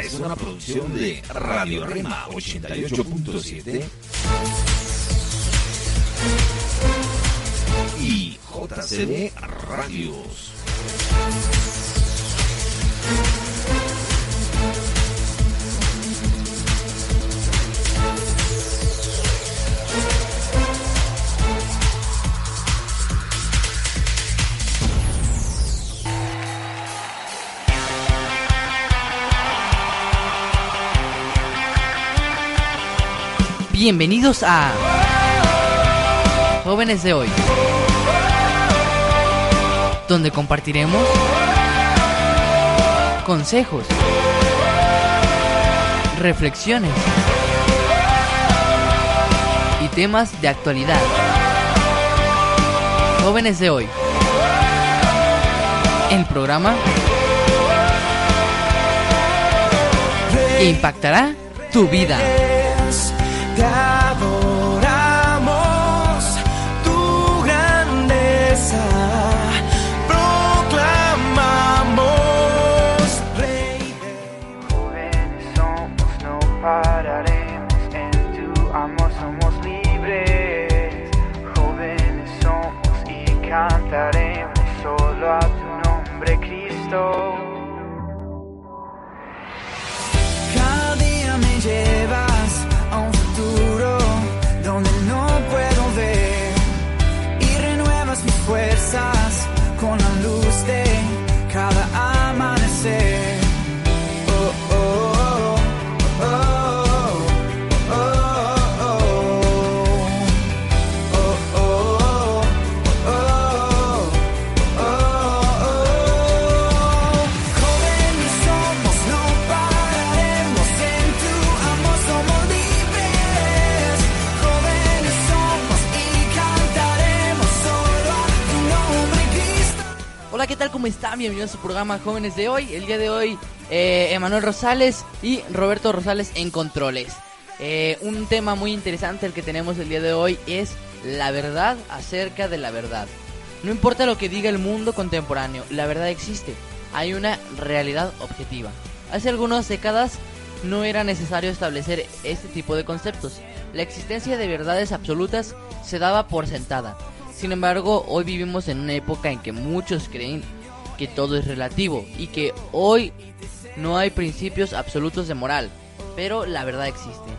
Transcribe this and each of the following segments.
es una producción de Radio Rema 88.7 y JCD Radios. Bienvenidos a Jóvenes de hoy, donde compartiremos consejos, reflexiones y temas de actualidad. Jóvenes de hoy, el programa impactará tu vida. Bienvenidos a su programa Jóvenes de hoy. El día de hoy, eh, Emanuel Rosales y Roberto Rosales en controles. Eh, un tema muy interesante el que tenemos el día de hoy es la verdad acerca de la verdad. No importa lo que diga el mundo contemporáneo, la verdad existe. Hay una realidad objetiva. Hace algunas décadas no era necesario establecer este tipo de conceptos. La existencia de verdades absolutas se daba por sentada. Sin embargo, hoy vivimos en una época en que muchos creen que todo es relativo y que hoy no hay principios absolutos de moral, pero la verdad existe.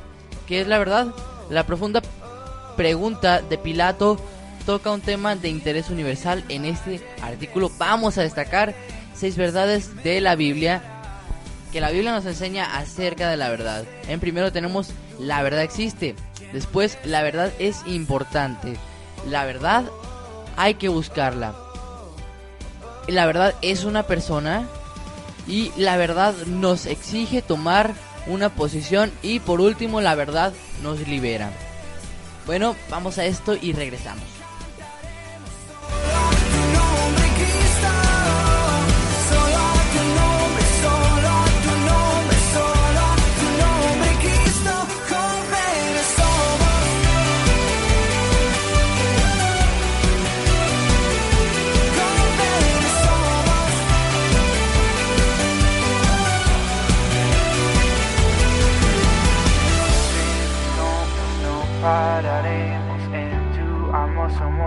¿Qué es la verdad? La profunda pregunta de Pilato toca un tema de interés universal en este artículo. Vamos a destacar seis verdades de la Biblia que la Biblia nos enseña acerca de la verdad. En primero tenemos la verdad existe. Después la verdad es importante. La verdad hay que buscarla. La verdad es una persona y la verdad nos exige tomar una posición y por último la verdad nos libera. Bueno, vamos a esto y regresamos.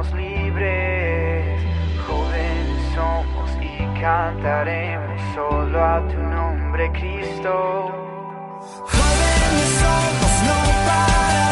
Somos libres. Jóvenes somos y cantaremos solo a tu nombre, Cristo. Jóvenes somos, no pararemos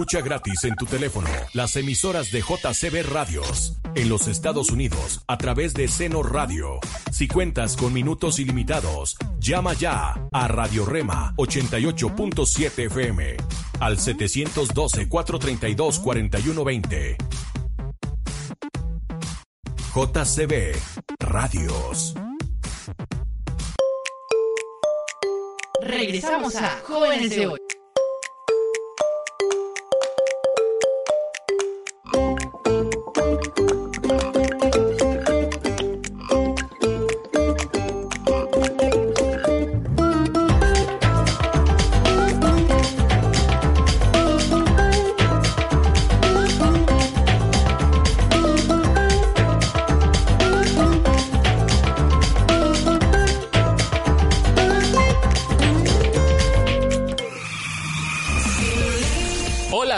Escucha gratis en tu teléfono las emisoras de JCB Radios en los Estados Unidos a través de Seno Radio. Si cuentas con minutos ilimitados, llama ya a Radio Rema 88.7 FM al 712-432-4120. JCB Radios. Regresamos a Jóvenes de hoy.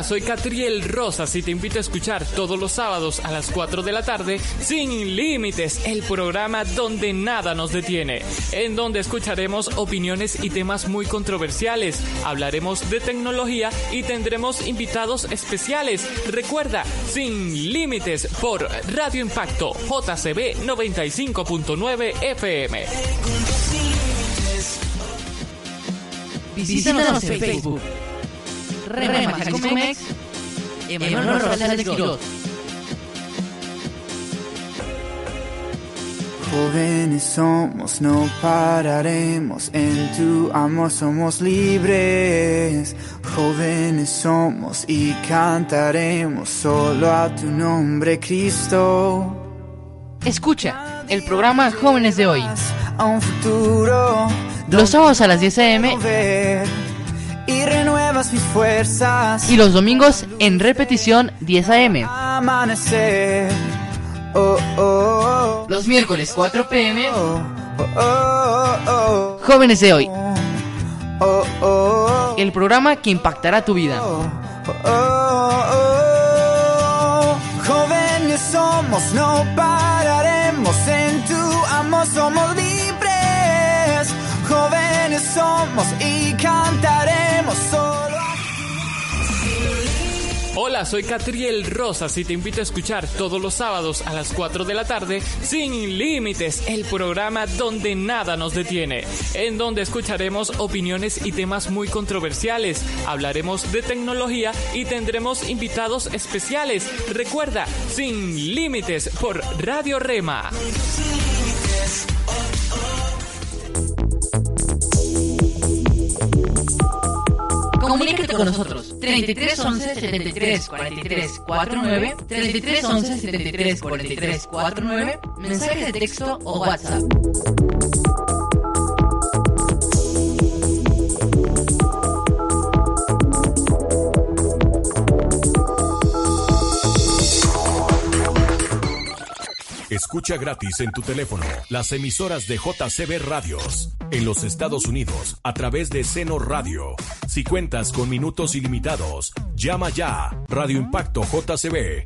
Soy Catriel Rosas y te invito a escuchar todos los sábados a las 4 de la tarde Sin Límites, el programa donde nada nos detiene, en donde escucharemos opiniones y temas muy controversiales, hablaremos de tecnología y tendremos invitados especiales. Recuerda, Sin Límites por Radio Impacto JCB 95.9 FM. Visítanos en Facebook. Rema Jaliscomex, Emanuel Rosales Quiroz. Jóvenes somos, no pararemos, en tu amor somos libres. Jóvenes somos y cantaremos solo a tu nombre, Cristo. Escucha el programa Jóvenes de hoy. A un futuro Los sábados a las 10 a.m. mis fuerzas. y los domingos en repetición 10 a.m. Amanecer. Oh, oh, oh. Los miércoles 4 p.m. Jóvenes de hoy, el programa que impactará tu vida. Jóvenes somos, no pararemos en tu amor, somos libres. Jóvenes somos y cantaremos. Hola, soy Catriel Rosas y te invito a escuchar todos los sábados a las 4 de la tarde Sin Límites, el programa donde nada nos detiene, en donde escucharemos opiniones y temas muy controversiales, hablaremos de tecnología y tendremos invitados especiales. Recuerda, Sin Límites por Radio Rema. Comunícate con nosotros. 33 11 73 43 49 33 11 73 43 49 mensaje de texto o WhatsApp. Escucha gratis en tu teléfono las emisoras de JCB Radios en los Estados Unidos a través de Seno Radio. Si cuentas con minutos ilimitados, llama ya Radio Impacto JCB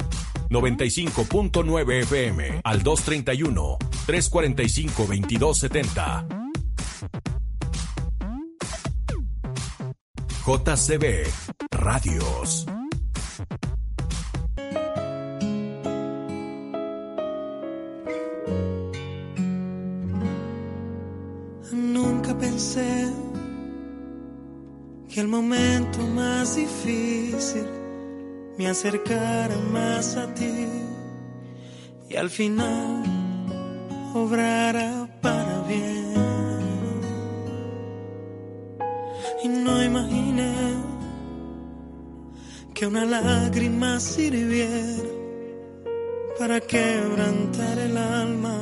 95.9 FM al 231 345 2270. JCB Radios. Pensé que el momento más difícil me acercara más a ti y al final obrara para bien. Y no imaginé que una lágrima sirviera para quebrantar el alma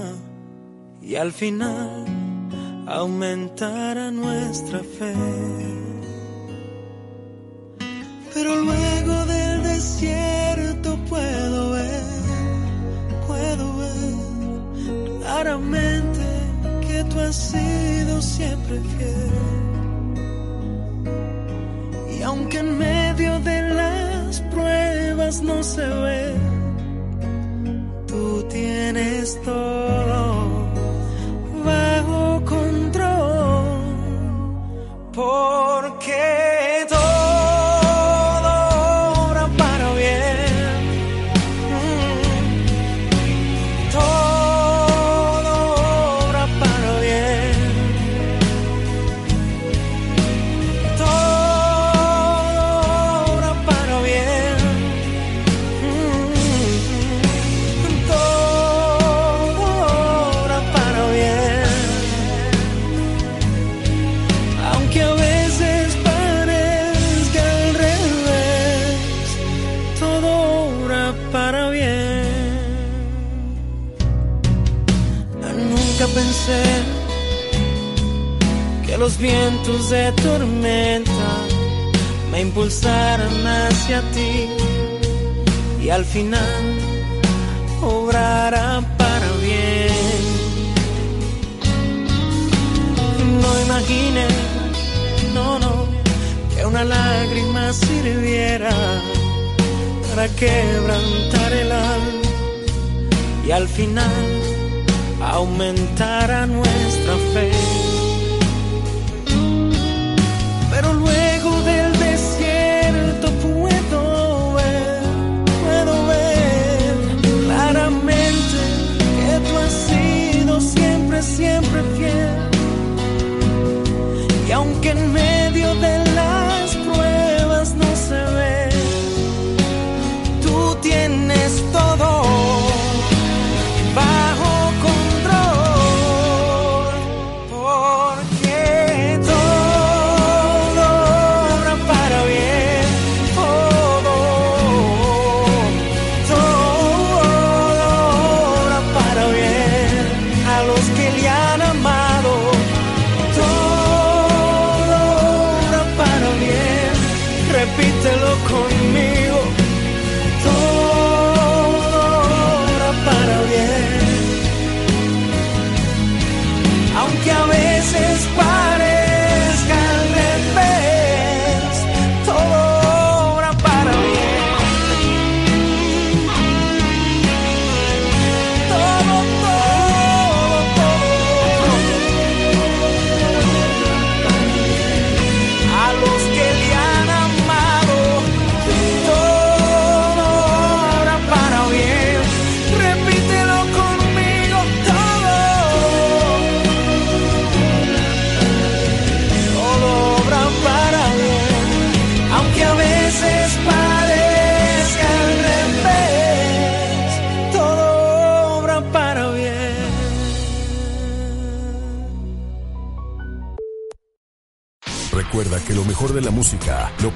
y al final aumentara nuestra fe. Pero luego del desierto puedo ver, puedo ver claramente que tú has sido siempre fiel. Y aunque en medio de las pruebas no se ve, vientos de tormenta me impulsaran hacia ti y al final obrara para bien. No imaginé, no, no, que una lágrima sirviera para quebrantar el alma y al final aumentara nuestra fe.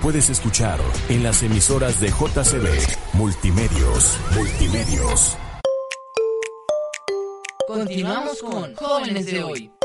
Puedes escuchar en las emisoras de JCB Multimedios. Multimedios. Continuamos con Jóvenes de hoy.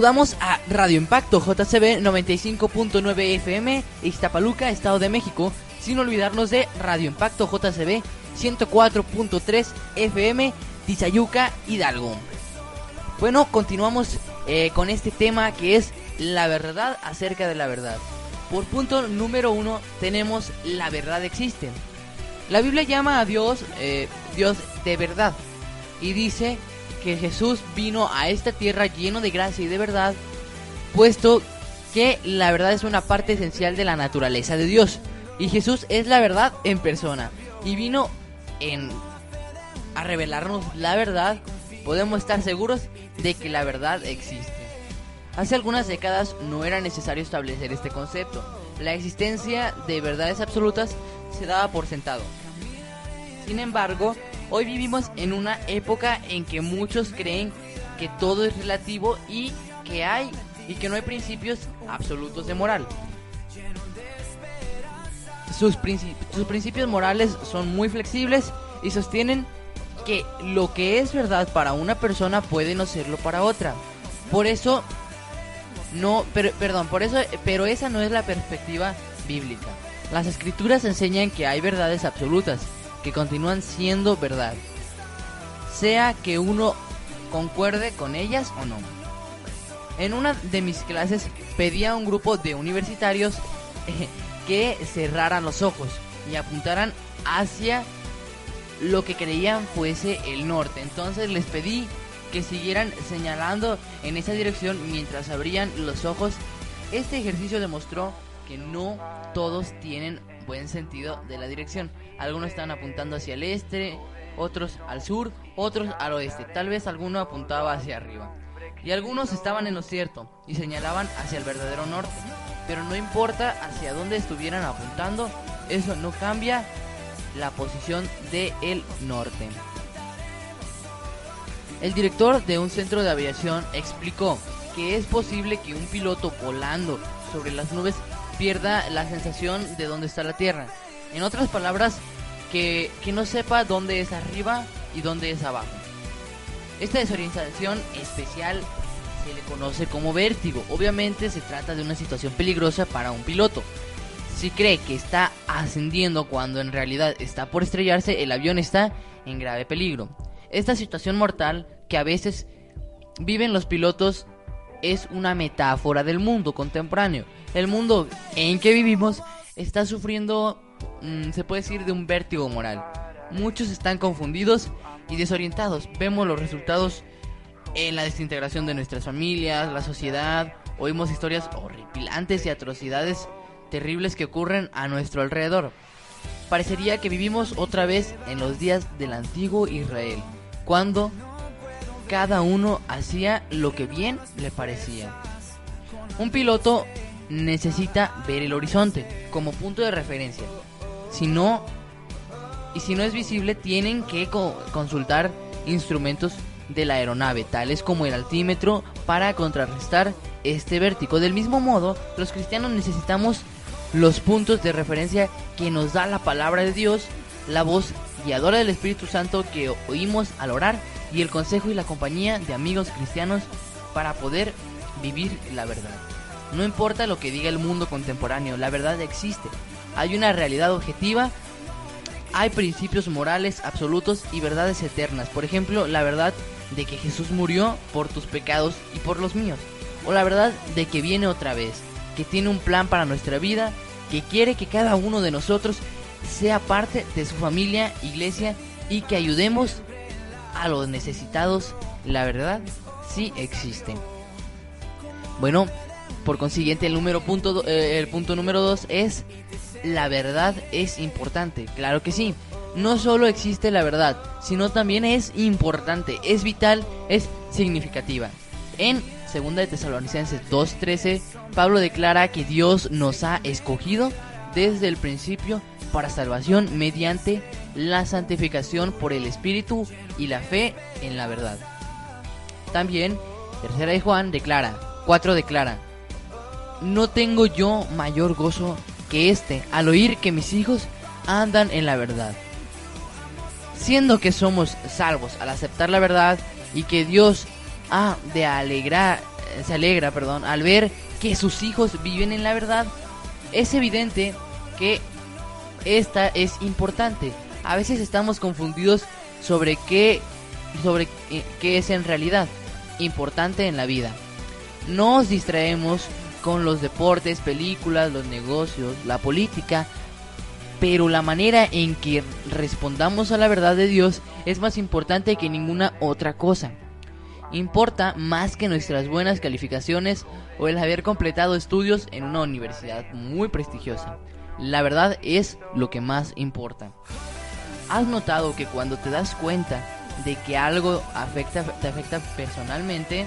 Saludamos a Radio Impacto JCB 95.9 FM, Iztapaluca, Estado de México, sin olvidarnos de Radio Impacto JCB 104.3 FM, Tizayuca, Hidalgo. Bueno, continuamos eh, con este tema que es la verdad acerca de la verdad. Por punto número uno tenemos la verdad existe. La Biblia llama a Dios eh, Dios de verdad y dice que Jesús vino a esta tierra lleno de gracia y de verdad, puesto que la verdad es una parte esencial de la naturaleza de Dios. Y Jesús es la verdad en persona. Y vino en a revelarnos la verdad. Podemos estar seguros de que la verdad existe. Hace algunas décadas no era necesario establecer este concepto. La existencia de verdades absolutas se daba por sentado. Sin embargo, hoy vivimos en una época en que muchos creen que todo es relativo y que hay y que no hay principios absolutos de moral. Sus, princi- sus principios morales son muy flexibles y sostienen que lo que es verdad para una persona puede no serlo para otra. Por eso no, perdón, por eso, pero esa no es la perspectiva bíblica. Las escrituras enseñan que hay verdades absolutas que continúan siendo verdad, sea que uno concuerde con ellas o no. En una de mis clases pedí a un grupo de universitarios eh, que cerraran los ojos y apuntaran hacia lo que creían fuese el norte. Entonces les pedí que siguieran señalando en esa dirección mientras abrían los ojos. Este ejercicio demostró que no todos tienen buen sentido de la dirección. Algunos están apuntando hacia el este, otros al sur, otros al oeste. Tal vez alguno apuntaba hacia arriba. Y algunos estaban en lo cierto y señalaban hacia el verdadero norte. Pero no importa hacia dónde estuvieran apuntando, eso no cambia la posición del norte. El director de un centro de aviación explicó que es posible que un piloto volando sobre las nubes pierda la sensación de dónde está la Tierra. En otras palabras, que, que no sepa dónde es arriba y dónde es abajo. Esta desorientación especial se le conoce como vértigo. Obviamente se trata de una situación peligrosa para un piloto. Si cree que está ascendiendo cuando en realidad está por estrellarse, el avión está en grave peligro. Esta situación mortal que a veces viven los pilotos es una metáfora del mundo contemporáneo. El mundo en que vivimos está sufriendo, mm, se puede decir, de un vértigo moral. Muchos están confundidos y desorientados. Vemos los resultados en la desintegración de nuestras familias, la sociedad. Oímos historias horripilantes y atrocidades terribles que ocurren a nuestro alrededor. Parecería que vivimos otra vez en los días del antiguo Israel, cuando cada uno hacía lo que bien le parecía. Un piloto necesita ver el horizonte como punto de referencia. Si no, y si no es visible, tienen que co- consultar instrumentos de la aeronave, tales como el altímetro, para contrarrestar este vértigo. Del mismo modo, los cristianos necesitamos los puntos de referencia que nos da la palabra de Dios, la voz guiadora del Espíritu Santo que oímos al orar y el consejo y la compañía de amigos cristianos para poder vivir la verdad. No importa lo que diga el mundo contemporáneo, la verdad existe. Hay una realidad objetiva, hay principios morales absolutos y verdades eternas. Por ejemplo, la verdad de que Jesús murió por tus pecados y por los míos. O la verdad de que viene otra vez, que tiene un plan para nuestra vida, que quiere que cada uno de nosotros sea parte de su familia, iglesia y que ayudemos a los necesitados. La verdad sí existe. Bueno, por consiguiente el número punto eh, el punto número 2 es la verdad es importante. Claro que sí. No solo existe la verdad, sino también es importante, es vital, es significativa. En 2 de Tesalonicenses 2:13, Pablo declara que Dios nos ha escogido desde el principio para salvación mediante la santificación por el Espíritu y la fe en la verdad. También, tercera de Juan declara, 4 declara, no tengo yo mayor gozo que este al oír que mis hijos andan en la verdad. Siendo que somos salvos al aceptar la verdad y que Dios ha de alegrar, eh, se alegra, perdón, al ver que sus hijos viven en la verdad, es evidente que esta es importante. A veces estamos confundidos sobre qué sobre eh, qué es en realidad importante en la vida. Nos distraemos con los deportes, películas, los negocios, la política, pero la manera en que respondamos a la verdad de Dios es más importante que ninguna otra cosa. Importa más que nuestras buenas calificaciones o el haber completado estudios en una universidad muy prestigiosa. La verdad es lo que más importa. ¿Has notado que cuando te das cuenta de que algo afecta, te afecta personalmente,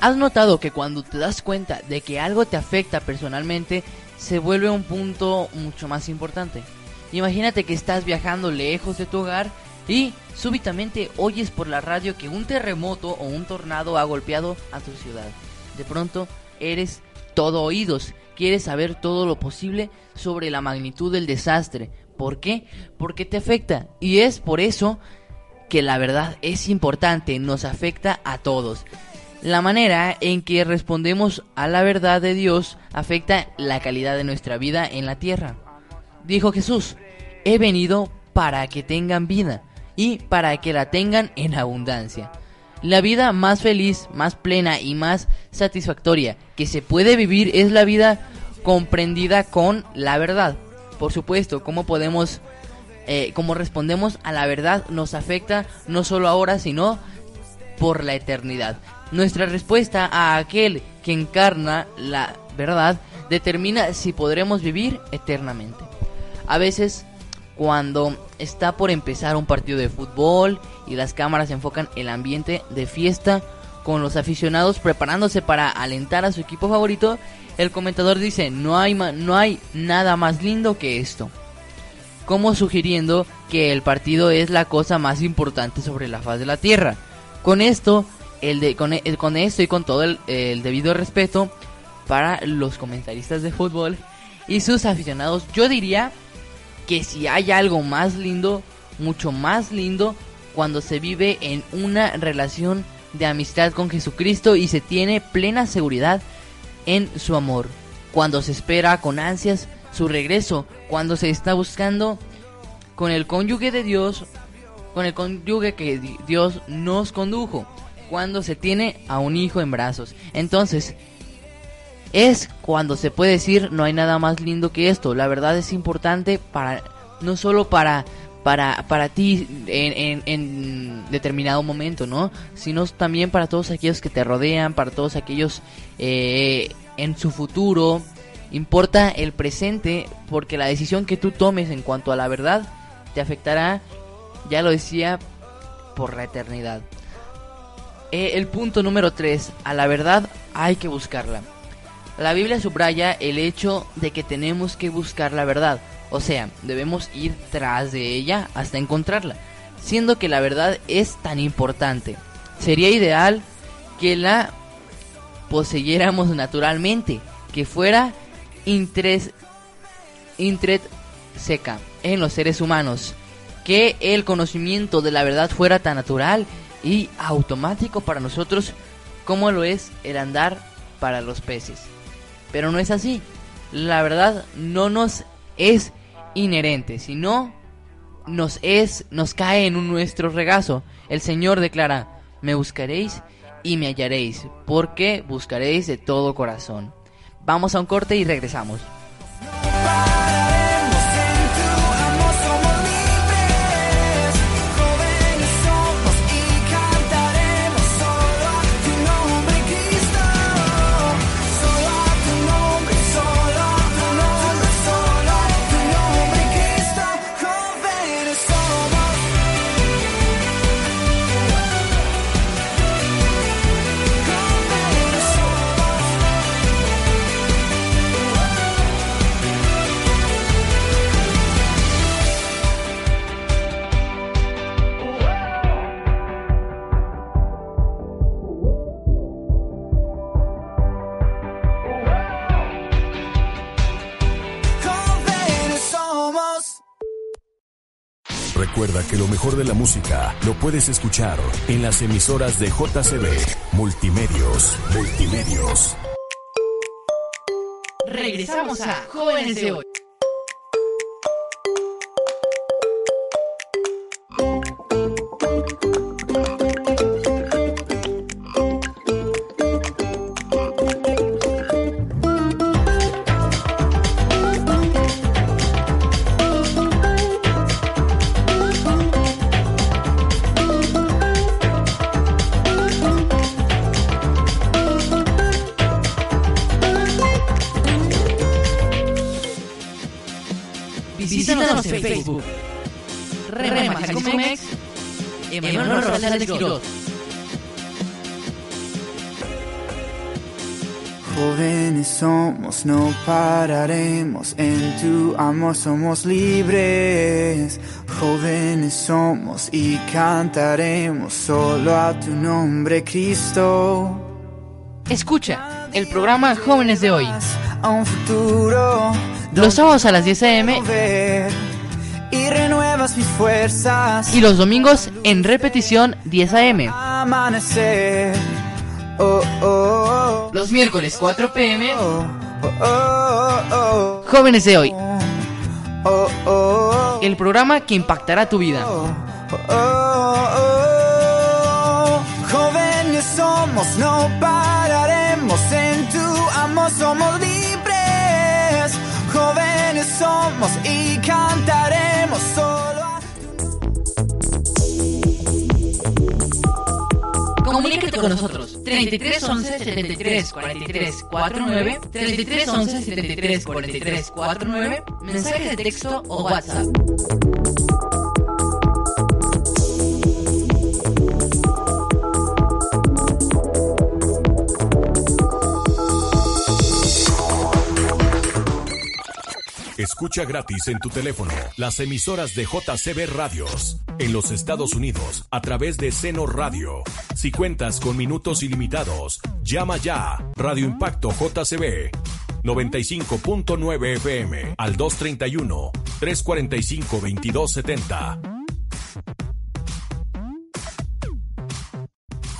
¿Has notado que cuando te das cuenta de que algo te afecta personalmente, se vuelve un punto mucho más importante? Imagínate que estás viajando lejos de tu hogar y súbitamente oyes por la radio que un terremoto o un tornado ha golpeado a tu ciudad. De pronto eres todo oídos, quieres saber todo lo posible sobre la magnitud del desastre. ¿Por qué? Porque te afecta y es por eso que la verdad es importante, nos afecta a todos. La manera en que respondemos a la verdad de Dios afecta la calidad de nuestra vida en la tierra. Dijo Jesús, he venido para que tengan vida y para que la tengan en abundancia. La vida más feliz, más plena y más satisfactoria que se puede vivir es la vida comprendida con la verdad. Por supuesto, cómo podemos, eh, cómo respondemos a la verdad nos afecta no solo ahora, sino por la eternidad. Nuestra respuesta a aquel que encarna la verdad determina si podremos vivir eternamente. A veces, cuando está por empezar un partido de fútbol y las cámaras enfocan el ambiente de fiesta con los aficionados preparándose para alentar a su equipo favorito, el comentador dice, no hay, no hay nada más lindo que esto. Como sugiriendo que el partido es la cosa más importante sobre la faz de la tierra. Con esto, el de, con, e- con esto y con todo el, el debido respeto para los comentaristas de fútbol y sus aficionados, yo diría que si hay algo más lindo, mucho más lindo, cuando se vive en una relación de amistad con Jesucristo y se tiene plena seguridad en su amor, cuando se espera con ansias su regreso, cuando se está buscando con el cónyuge de Dios, con el cónyuge que di- Dios nos condujo, cuando se tiene a un hijo en brazos. Entonces, es cuando se puede decir no hay nada más lindo que esto. La verdad es importante para no solo para para para ti en, en- en determinado momento, ¿no? Sino también para todos aquellos que te rodean, para todos aquellos eh, en su futuro. Importa el presente porque la decisión que tú tomes en cuanto a la verdad te afectará, ya lo decía, por la eternidad. Eh, el punto número 3. A la verdad hay que buscarla. La Biblia subraya el hecho de que tenemos que buscar la verdad, o sea, debemos ir tras de ella hasta encontrarla, siendo que la verdad es tan importante. Sería ideal que la poseyéramos naturalmente, que fuera intres, seca en los seres humanos, que el conocimiento de la verdad fuera tan natural y automático para nosotros como lo es el andar para los peces. Pero no es así. La verdad no nos es inherente, sino nos es nos cae en nuestro regazo. El Señor declara: "Me buscaréis y me hallaréis, porque buscaréis de todo corazón." Vamos a un corte y regresamos. Recuerda que lo mejor de la música lo puedes escuchar en las emisoras de JCB Multimedios. Multimedios. Regresamos a Jóvenes de hoy. En Facebook. Rema Comex. Emanuel Rosales de Quiroz. Jóvenes somos, no pararemos, en tu amor somos libres. Jóvenes somos y cantaremos solo a tu nombre, Cristo. Escucha el programa Jóvenes de hoy. A un futuro Los sábados a las 10 a.m. y renuevas mis fuerzas. y los domingos en repetición 10 a.m. Amanecer. Oh, oh, oh. Los miércoles 4 p.m. Jóvenes de hoy. El programa que impactará tu vida. Jóvenes somos, no pararemos en tu amor, somos. Somos y cantaremos solo Comunícate con nosotros. 33 11 73 43 49 33 11 73 43 49 Mensajes de texto o WhatsApp. Escucha gratis en tu teléfono las emisoras de JCB Radios en los Estados Unidos a través de Seno Radio. Si cuentas con minutos ilimitados, llama ya Radio Impacto JCB 95.9 FM al 231 345 2270.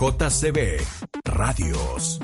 JCB Radios.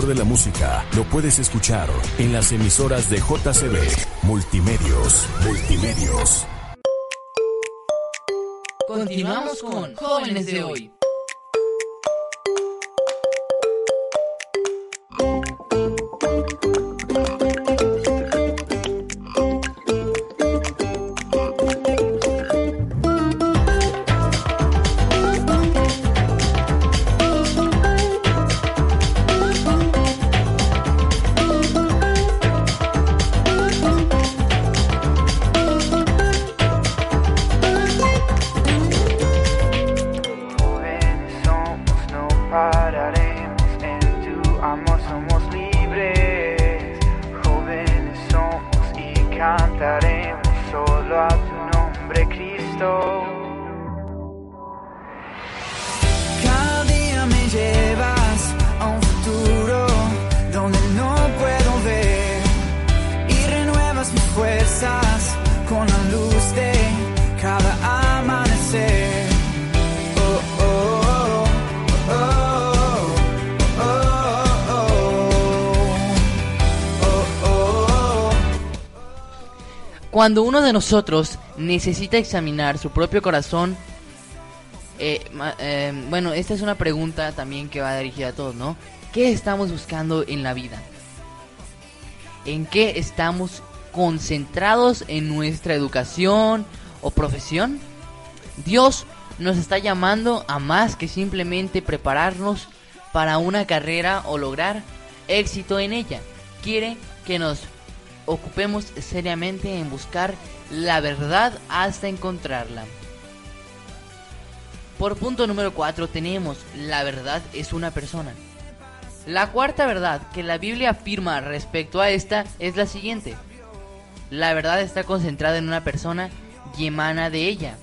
De la música lo puedes escuchar en las emisoras de JCB Multimedios. Multimedios. Continuamos con Jóvenes de hoy. Cuando uno de nosotros necesita examinar su propio corazón, eh, eh, bueno, esta es una pregunta también que va dirigida a todos, ¿no? ¿Qué estamos buscando en la vida? ¿En qué estamos concentrados en nuestra educación o profesión? Dios nos está llamando a más que simplemente prepararnos para una carrera o lograr éxito en ella. Quiere que nos ocupemos seriamente en buscar la verdad hasta encontrarla. Por punto número 4 tenemos la verdad es una persona. La cuarta verdad que la Biblia afirma respecto a esta es la siguiente. La verdad está concentrada en una persona y emana de ella.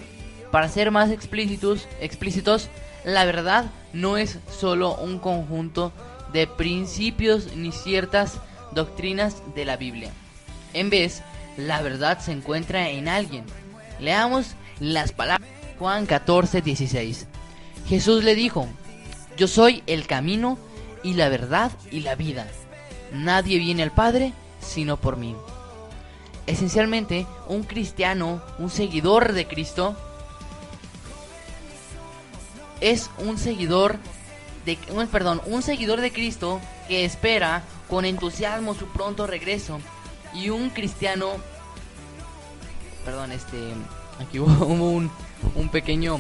Para ser más explícitos, explícitos, la verdad no es solo un conjunto de principios ni ciertas doctrinas de la Biblia. En vez, la verdad se encuentra en alguien. Leamos las palabras de Juan 14, 16. Jesús le dijo, yo soy el camino y la verdad y la vida. Nadie viene al Padre sino por mí. Esencialmente, un cristiano, un seguidor de Cristo, es un seguidor de perdón, un seguidor de Cristo que espera con entusiasmo su pronto regreso y un cristiano perdón, este aquí hubo, un, un pequeño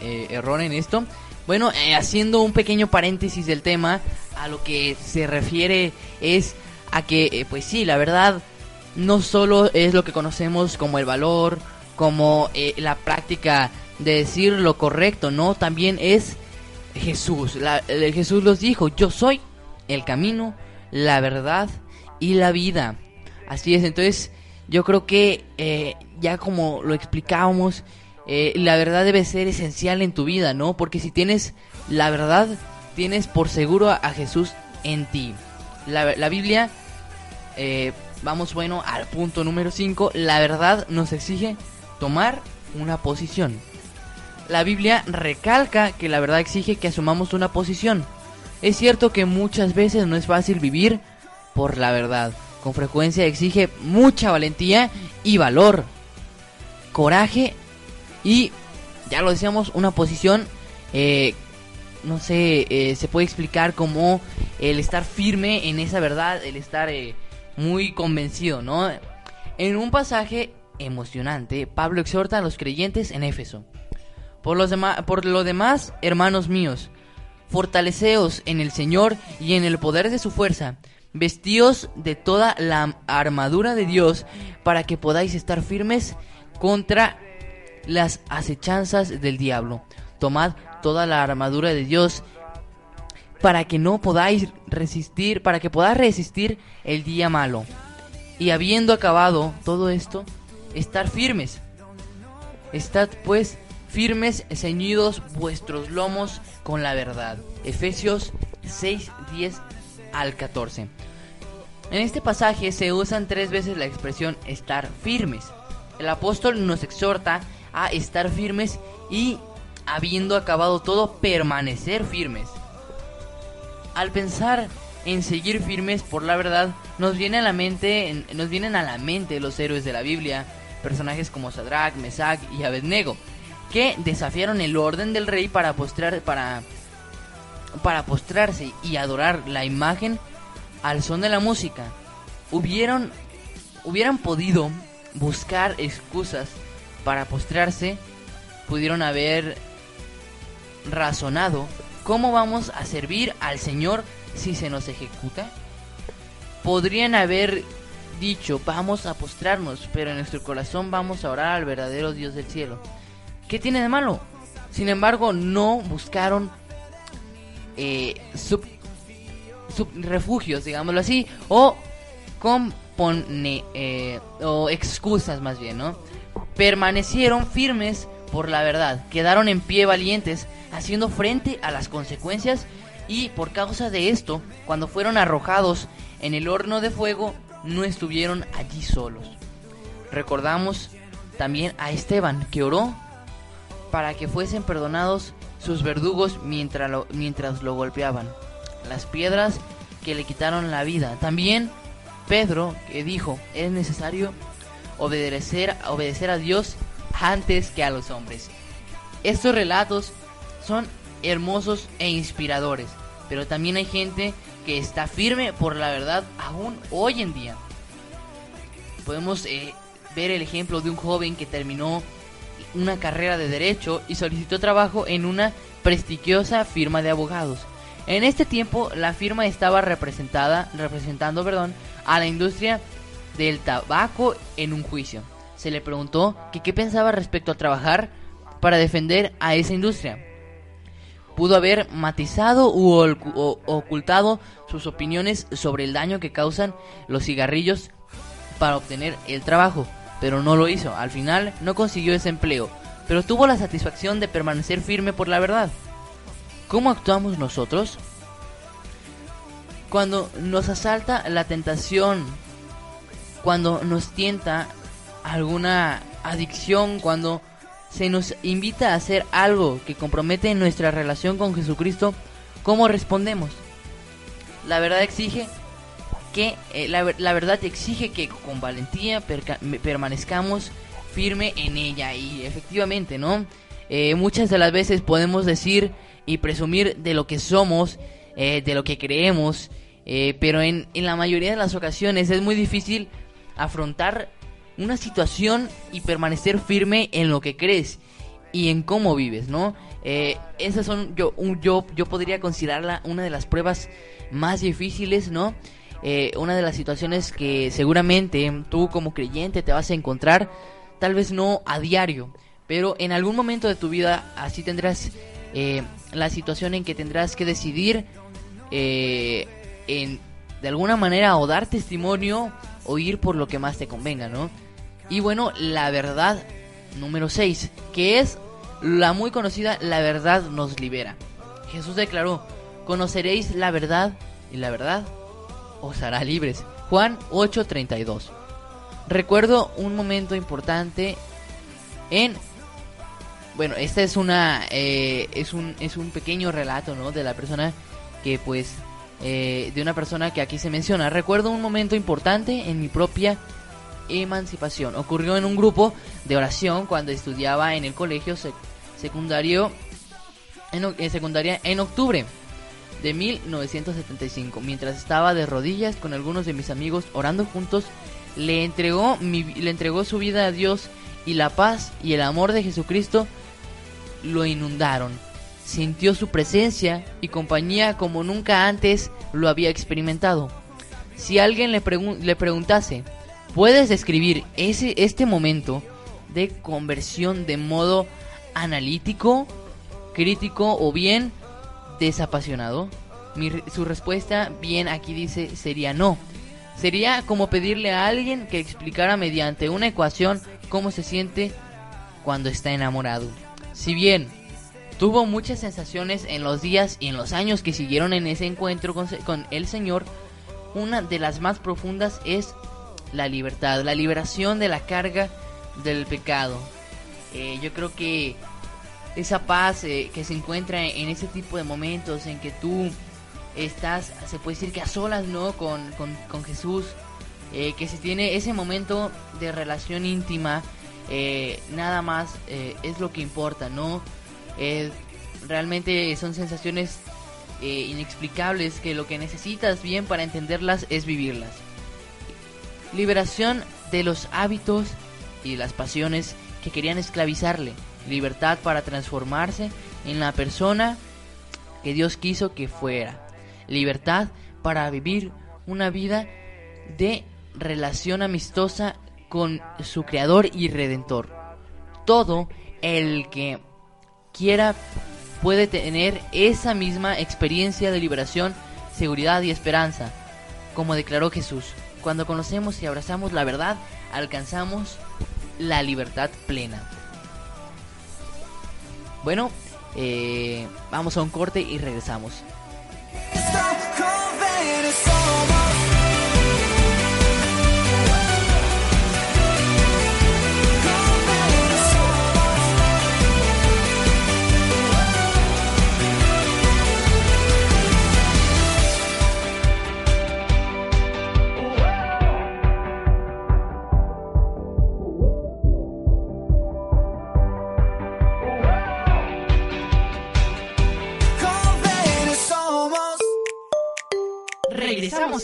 eh, error en esto. Bueno, eh, haciendo un pequeño paréntesis del tema, a lo que se refiere es a que, eh, pues sí, la verdad no solo es lo que conocemos como el valor, como la práctica de decir lo correcto, no, también es Jesús. La- Jesús los dijo, yo soy el camino, la verdad y la vida. Así es, entonces yo creo que eh, ya como lo explicábamos, eh, la verdad debe ser esencial en tu vida, ¿no? Porque si tienes la verdad, tienes por seguro a, Jesús en ti. La, la Biblia, eh, vamos bueno al punto número 5, la verdad nos exige tomar una posición. La Biblia recalca que la verdad exige que asumamos una posición. Es cierto que muchas veces no es fácil vivir por la verdad. Con frecuencia exige mucha valentía y valor, coraje y, ya lo decíamos, una posición, eh, no sé, eh, se puede explicar como el estar firme en esa verdad, el estar eh, muy convencido, ¿no? En un pasaje emocionante, Pablo exhorta a los creyentes en Éfeso. Por, los por lo demás, hermanos míos, fortaleceos en el Señor y en el poder de su fuerza, vestíos de toda la armadura de Dios para que podáis estar firmes contra las acechanzas del diablo. Tomad toda la armadura de Dios para que no podáis resistir, para que podáis resistir el día malo. Y habiendo acabado todo esto, estar firmes. Estad pues firmes, ceñidos vuestros lomos con la verdad. Efesios 6, 10 al 14. En este pasaje se usan tres veces la expresión estar firmes. El apóstol nos exhorta a estar firmes y, habiendo acabado todo, permanecer firmes. Al pensar en seguir firmes por la verdad, nos viene a la mente, nos vienen a la mente los héroes de la Biblia, personajes como Sadrach, Mesach y Abednego, que desafiaron el orden del rey para postrar para para postrarse y adorar la imagen al son de la música. Hubieron hubieran podido buscar excusas para postrarse, pudieron haber razonado cómo vamos a servir al Señor si se nos ejecuta. Podrían haber dicho, vamos a postrarnos, pero en nuestro corazón vamos a orar al verdadero Dios del cielo. ¿Qué tiene de malo? Sin embargo, no buscaron eh, sub, sub- refugios, digámoslo así, o compone, eh, o excusas más bien, ¿no? Permanecieron firmes por la verdad, quedaron en pie valientes, haciendo frente a las consecuencias y por causa de esto, cuando fueron arrojados en el horno de fuego, no estuvieron allí solos. Recordamos también a Esteban, que oró para que fuesen perdonados sus verdugos mientras lo, mientras lo golpeaban. Las piedras que le quitaron la vida. También Pedro, que dijo, es necesario obedecer, obedecer a Dios antes que a los hombres. Estos relatos son hermosos e inspiradores, pero también hay gente que está firme por la verdad aún hoy en día. Podemos eh, ver el ejemplo de un joven que terminó una carrera de derecho y solicitó trabajo en una prestigiosa firma de abogados. En este tiempo la firma estaba representada, representando, perdón, a la industria del tabaco en un juicio. Se le preguntó que qué pensaba respecto a trabajar para defender a esa industria. Pudo haber matizado u ocultado sus opiniones sobre el daño que causan los cigarrillos para obtener el trabajo, pero no lo hizo. Al final no consiguió ese empleo, pero tuvo la satisfacción de permanecer firme por la verdad. ¿Cómo actuamos nosotros? Cuando nos asalta la tentación, cuando nos tienta alguna adicción, cuando se nos invita a hacer algo que compromete nuestra relación con Jesucristo, ¿cómo respondemos? La verdad exige que eh, la, la verdad exige que con valentía perca- permanezcamos firme en ella y efectivamente, ¿no? Eh, muchas de las veces podemos decir y presumir de lo que somos, eh, de lo que creemos, pero en, en la mayoría de las ocasiones es muy difícil afrontar una situación y permanecer firme en lo que crees y en cómo vives, ¿no? Eh, esas son yo un, yo yo podría considerarla una de las pruebas más difíciles, ¿no? Eh, una de las situaciones que seguramente tú como creyente te vas a encontrar, tal vez no a diario, pero en algún momento de tu vida así tendrás eh, la situación en que tendrás que decidir eh, en de alguna manera o dar testimonio o ir por lo que más te convenga, ¿no? Y bueno, la verdad número 6, que es la muy conocida La verdad nos libera. Jesús declaró, conoceréis la verdad y la verdad os hará libres. Juan 8:32. Recuerdo un momento importante en bueno, esta es una eh, es un es un pequeño relato, ¿no? De la persona que pues eh, de una persona que aquí se menciona. Recuerdo un momento importante en mi propia emancipación. Ocurrió en un grupo de oración cuando estudiaba en el colegio sec- secundario en secundaria en octubre de 1975. Mientras estaba de rodillas con algunos de mis amigos orando juntos, le entregó mi, le entregó su vida a Dios y la paz y el amor de Jesucristo lo inundaron. Sintió su presencia y compañía como nunca antes lo había experimentado. Si alguien le, pregun- le preguntase, ¿puedes describir ese, este momento de conversión de modo analítico, crítico o bien desapasionado? Su respuesta, bien aquí dice, sería no. Sería como pedirle a alguien que explicara mediante una ecuación cómo se siente cuando está enamorado. Si bien tuvo muchas sensaciones en los días y en los años que siguieron en ese encuentro con el Señor, una de las más profundas es la libertad, la liberación de la carga del pecado. Eh, yo creo que esa paz eh, que se encuentra en ese tipo de momentos en que tú estás, se puede decir que a solas, ¿no? Con, con, Jesús, eh, que se tiene ese momento de relación íntima, eh, nada más es lo que importa, ¿no? Realmente son sensaciones inexplicables que lo que necesitas bien para entenderlas es vivirlas. Liberación de los hábitos y las pasiones que querían esclavizarle. Libertad para transformarse en la persona que Dios quiso que fuera. Libertad para vivir una vida de relación amistosa con su creador y redentor. Todo el que quiera puede tener esa misma experiencia de liberación, seguridad y esperanza, como declaró Jesús. Cuando conocemos y abrazamos la verdad, alcanzamos la libertad plena. Bueno, eh, vamos a un corte y regresamos.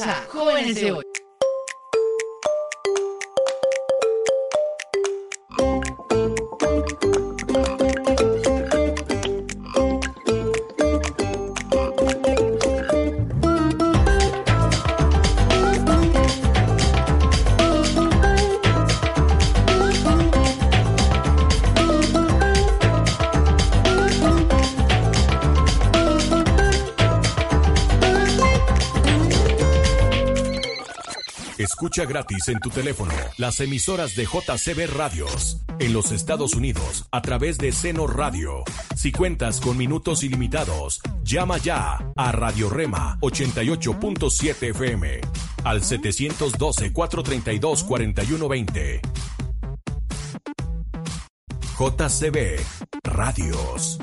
A Jóvenes de hoy. Gratis en tu teléfono las emisoras de JCB Radios en los Estados Unidos a través de Seno Radio. Si cuentas con minutos ilimitados, llama ya a Radio Rema 88.7 FM al 712-432-4120. JCB Radios.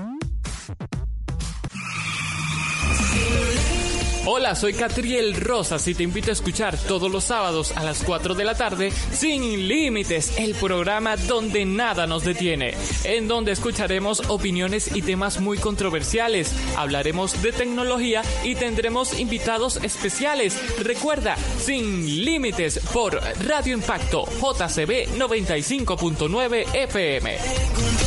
Hola, soy Catriel Rosas y te invito a escuchar todos los sábados a las 4 de la tarde Sin Límites, el programa donde nada nos detiene, en donde escucharemos opiniones y temas muy controversiales, hablaremos de tecnología y tendremos invitados especiales. Recuerda, Sin Límites por Radio Impacto JCB 95.9 FM.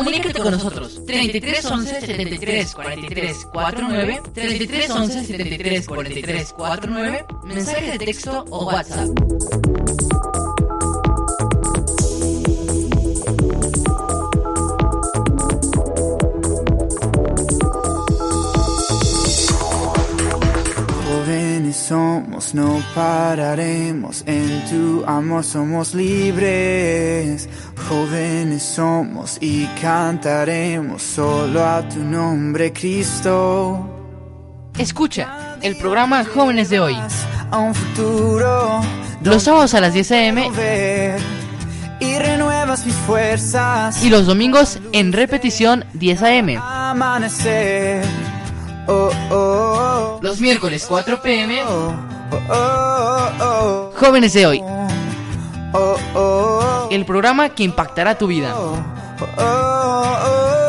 Comunícate con nosotros. 33 11 73 43 49 33 11 73 43 49 Mensaje de texto o WhatsApp. Somos, no pararemos, en tu amor somos libres. Jóvenes somos y cantaremos solo a tu nombre, Cristo. Escucha el programa Jóvenes de hoy. A un futuro Los sábados a las 10 a.m. y renuevas mis fuerzas. y los domingos en repetición 10 a.m. Amanecer. Oh, oh, oh. Los miércoles 4 p.m. Oh, oh, oh, oh. Jóvenes de hoy. El programa que impactará tu vida. Oh, oh, oh.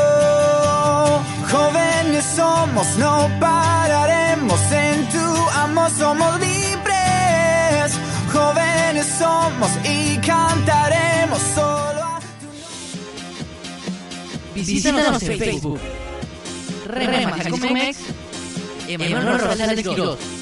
Jóvenes somos, no pararemos en tu amor, somos libres. Jóvenes somos y cantaremos solo a Visítanos en Facebook. Rema Jalisco Mex, Emanuel Rosales.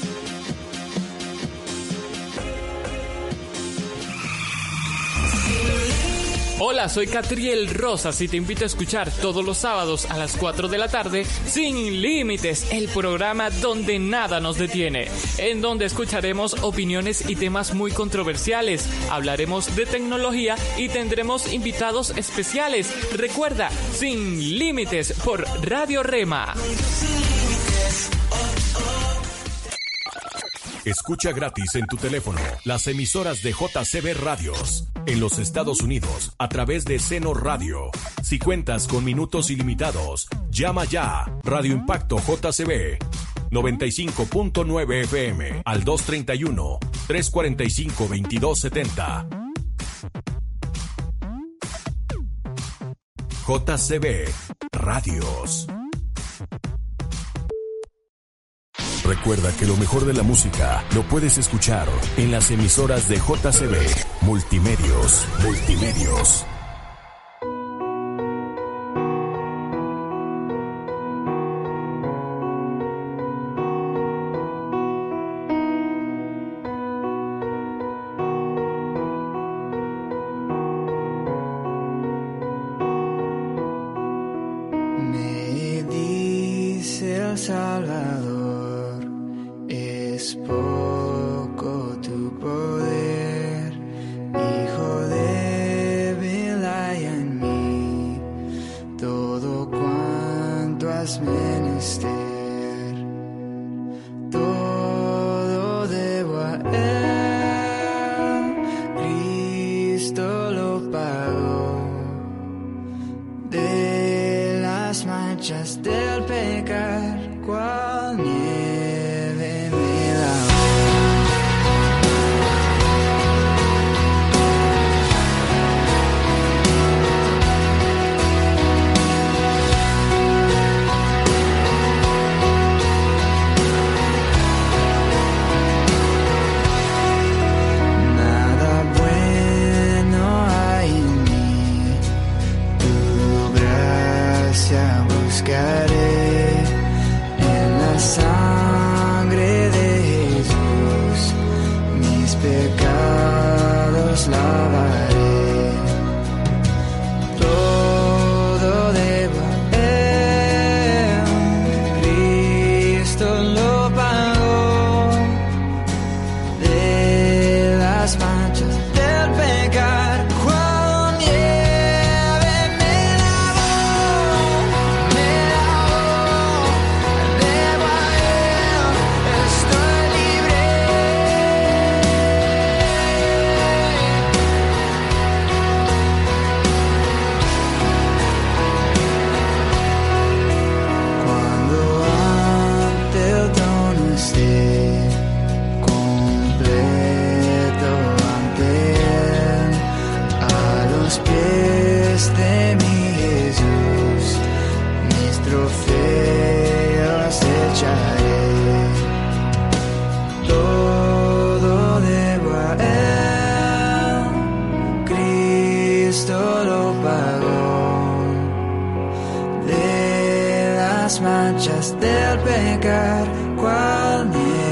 Hola, soy Catriel Rosas y te invito a escuchar todos los sábados a las 4 de la tarde Sin Límites, el programa donde nada nos detiene, en donde escucharemos opiniones y temas muy controversiales, hablaremos de tecnología y tendremos invitados especiales. Recuerda, Sin Límites por Radio Rema. Escucha gratis en tu teléfono las emisoras de JCB Radios en los Estados Unidos a través de Seno Radio. Si cuentas con minutos ilimitados, llama ya Radio Impacto JCB 95.9 FM al 231 345 2270. JCB Radios. Recuerda que lo mejor de la música lo puedes escuchar en las emisoras de JCB Multimedios. Multimedios. plasma just del pegar cual nieve.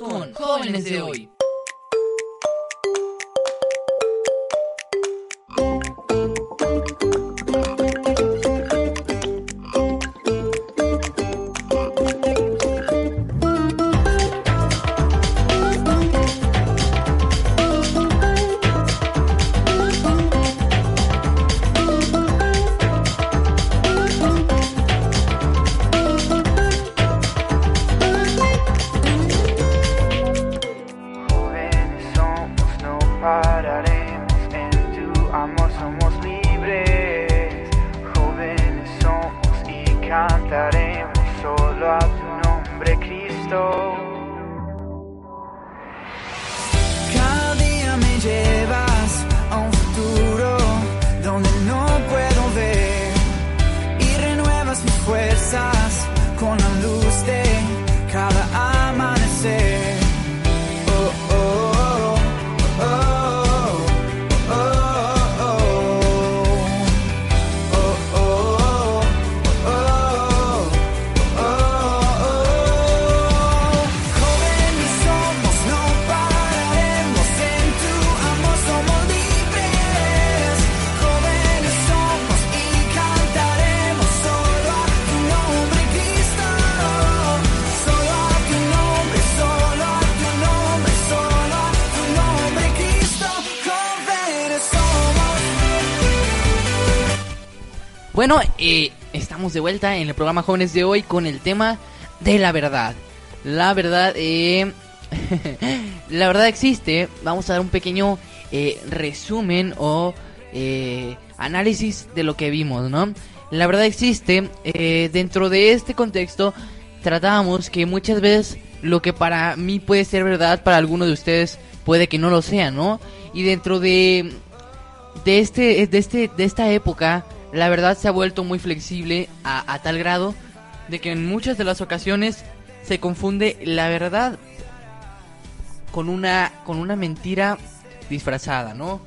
Con Jóvenes de hoy. Bueno, eh, estamos de vuelta en el programa Jóvenes de hoy con el tema de la verdad. La verdad, eh, la verdad existe. Vamos a dar un pequeño eh, resumen o eh, análisis de lo que vimos, ¿no? La verdad existe. eh, dentro de este contexto, tratábamos que muchas veces lo que para mí puede ser verdad, para algunos de ustedes puede que no lo sea, ¿no? Y dentro de de este de este de esta época la verdad se ha vuelto muy flexible a, tal grado de que en muchas de las ocasiones se confunde la verdad con una con una mentira disfrazada no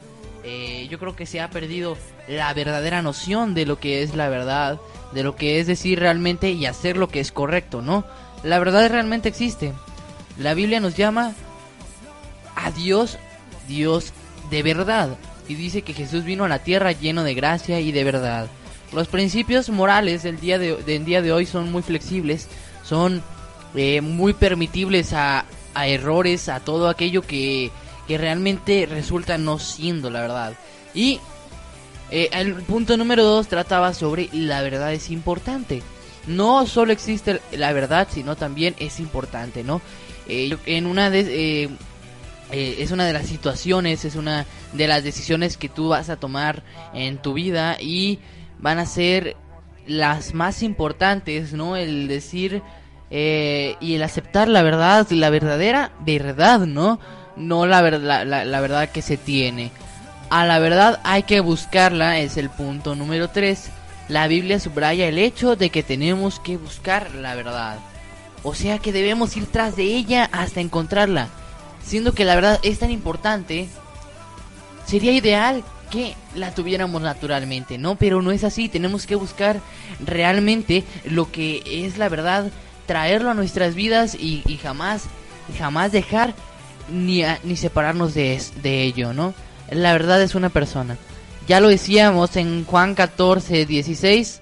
Eh, yo creo que se ha perdido la verdadera noción de lo que es la verdad de lo que es decir realmente y hacer lo que es correcto no la verdad realmente existe. La Biblia nos llama a Dios, Dios de verdad. Y dice que Jesús vino a la tierra lleno de gracia y de verdad. Los principios morales del día de, día de hoy son muy flexibles, son eh, muy permitibles a, a errores, a todo aquello que, que realmente resulta no siendo la verdad. Y eh, el punto número dos trataba sobre la verdad es importante. No solo existe la verdad, sino también es importante, ¿no? Eh, en una de, eh, es una de las situaciones, es una de las decisiones que tú vas a tomar en tu vida y van a ser las más importantes, ¿no? El decir eh, y el aceptar la verdad, la verdadera verdad, ¿no? No la, ver- la, la- la verdad que se tiene. A la verdad hay que buscarla, es el punto número 3. La Biblia subraya el hecho de que tenemos que buscar la verdad. O sea que debemos ir tras de ella hasta encontrarla. Siendo que la verdad es tan importante, sería ideal que la tuviéramos naturalmente, ¿no? Pero no es así, tenemos que buscar realmente lo que es la verdad, traerlo a nuestras vidas y, y jamás, jamás dejar ni, a- ni separarnos de, es- de ello, ¿no? La verdad es una persona. Ya lo decíamos en Juan 14, 16.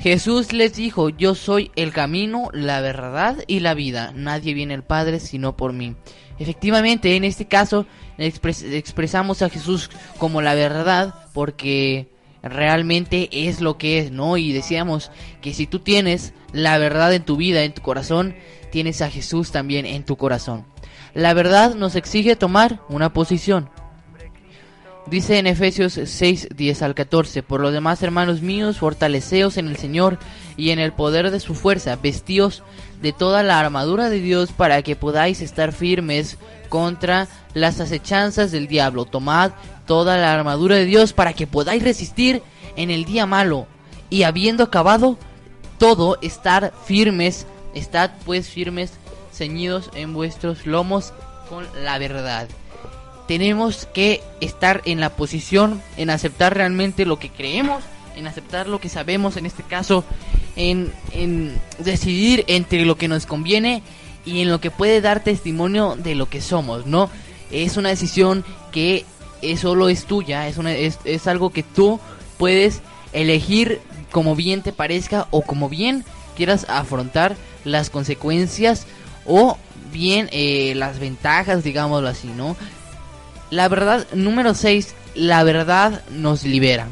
Jesús les dijo, yo soy el camino, la verdad y la vida. Nadie viene al Padre sino por mí. Efectivamente, en este caso expres- expresamos a Jesús como la verdad porque realmente es lo que es, ¿no? Y decíamos que si tú tienes la verdad en tu vida, en tu corazón, tienes a Jesús también en tu corazón. La verdad nos exige tomar una posición. Dice en Efesios 6, 10 al 14, por lo demás, hermanos míos, fortaleceos en el Señor y en el poder de su fuerza, vestíos de toda la armadura de Dios para que podáis estar firmes contra las acechanzas del diablo. Tomad toda la armadura de Dios para que podáis resistir en el día malo y habiendo acabado todo, estar firmes, estad pues firmes, ceñidos en vuestros lomos con la verdad tenemos que estar en la posición, en aceptar realmente lo que creemos, en aceptar lo que sabemos, en este caso, en, en decidir entre lo que nos conviene y en lo que puede dar testimonio de lo que somos, ¿no? Es una decisión que es, solo es tuya, es, una, es, es algo que tú puedes elegir como bien te parezca o como bien quieras afrontar las consecuencias o bien eh, las ventajas, digámoslo así, ¿no? La verdad, número 6, la verdad nos libera.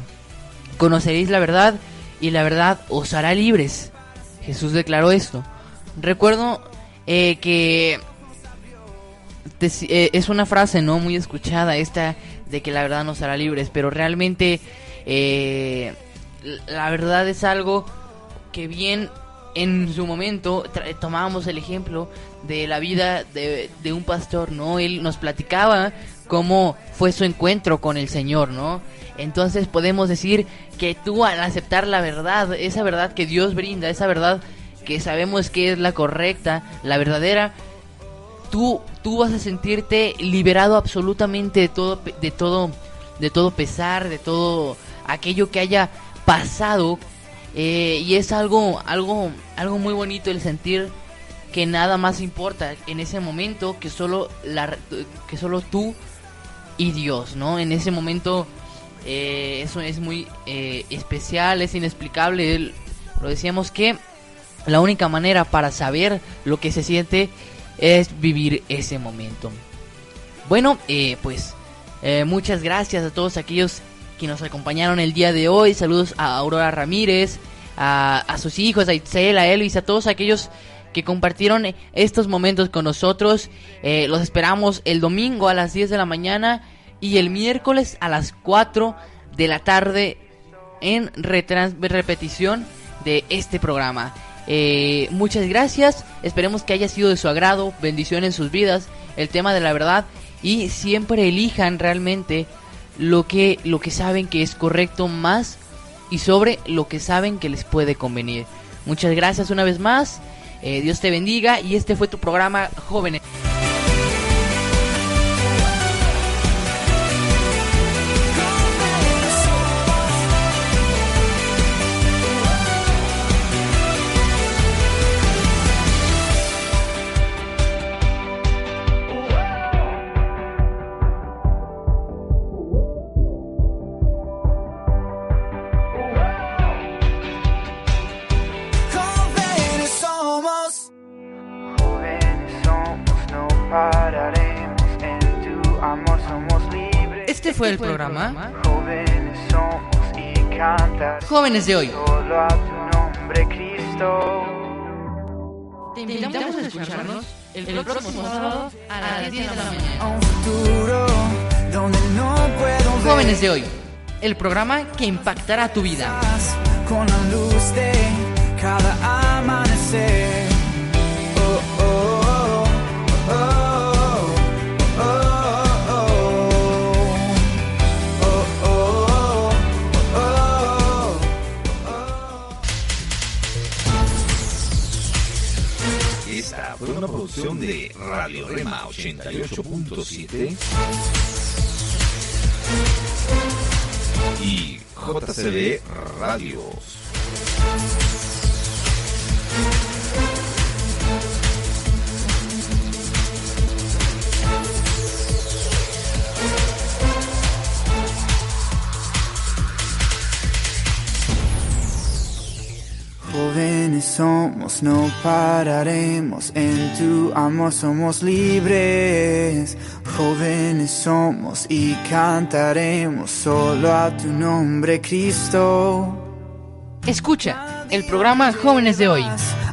Conoceréis la verdad y la verdad os hará libres. Jesús declaró esto. Recuerdo eh, que eh, es una frase no muy escuchada esta de que la verdad nos hará libres, pero realmente eh, la verdad es algo que bien en su momento tomábamos el ejemplo de la vida de, de un pastor, ¿no? Él nos platicaba cómo fue su encuentro con el Señor, ¿no? Entonces podemos decir que tú al aceptar la verdad, esa verdad que Dios brinda, esa verdad que sabemos que es la correcta, la verdadera, tú, tú vas a sentirte liberado absolutamente de todo, de todo, de todo pesar, de todo aquello que haya pasado. eh, y es algo, algo, algo muy bonito el sentir que nada más importa en ese momento que solo la, que solo tú y Dios, ¿no? En ese momento eh, eso es muy eh, especial, es inexplicable. Lo decíamos que la única manera para saber lo que se siente es vivir ese momento. Bueno, eh, pues eh, muchas gracias a todos aquellos que nos acompañaron el día de hoy. Saludos a Aurora Ramírez, a, a sus hijos, a Itzel, a Elvis, a todos aquellos que compartieron estos momentos con nosotros. Eh, los esperamos el domingo a las 10 de la mañana y el miércoles a las 4 de la tarde en repetición de este programa. Eh, muchas gracias, esperemos que haya sido de su agrado, bendición en sus vidas, el tema de la verdad y siempre elijan realmente lo que, lo que saben que es correcto más y sobre lo que saben que les puede convenir. Muchas gracias una vez más, eh, Dios te bendiga y este fue tu programa Jóvenes. Libres. Este fue el programa Jóvenes somos y cantar Jóvenes de hoy. solo a tu nombre, Cristo. Te invitamos a escucharnos el próximo sábado a las 10 de la mañana. futuro donde no puedo ver Jóvenes de hoy, el programa que impactará tu vida. con la luz de cada amanecer. De Radio Rema 88.7 y JCB Radios. Jóvenes somos, no pararemos, en tu amor somos libres. Jóvenes somos y cantaremos solo a tu nombre, Cristo. Escucha el programa Jóvenes de hoy,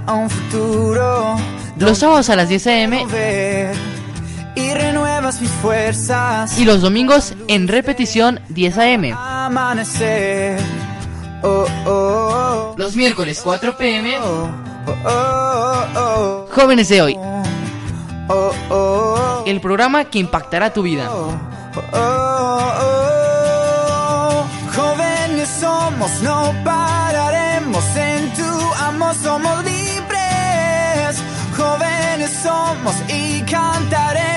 A un futuro los sábados a las 10 a.m. y renuevas mis fuerzas. y los domingos en repetición 10 a.m. Amanecer. Oh, oh, oh, Los miércoles 4 p.m. oh, oh, oh, oh, Jóvenes de hoy, oh, oh, oh. el programa que impactará tu vida. Oh, oh, oh. Jóvenes somos, no pararemos en tu amor, somos libres. Jóvenes somos y cantaremos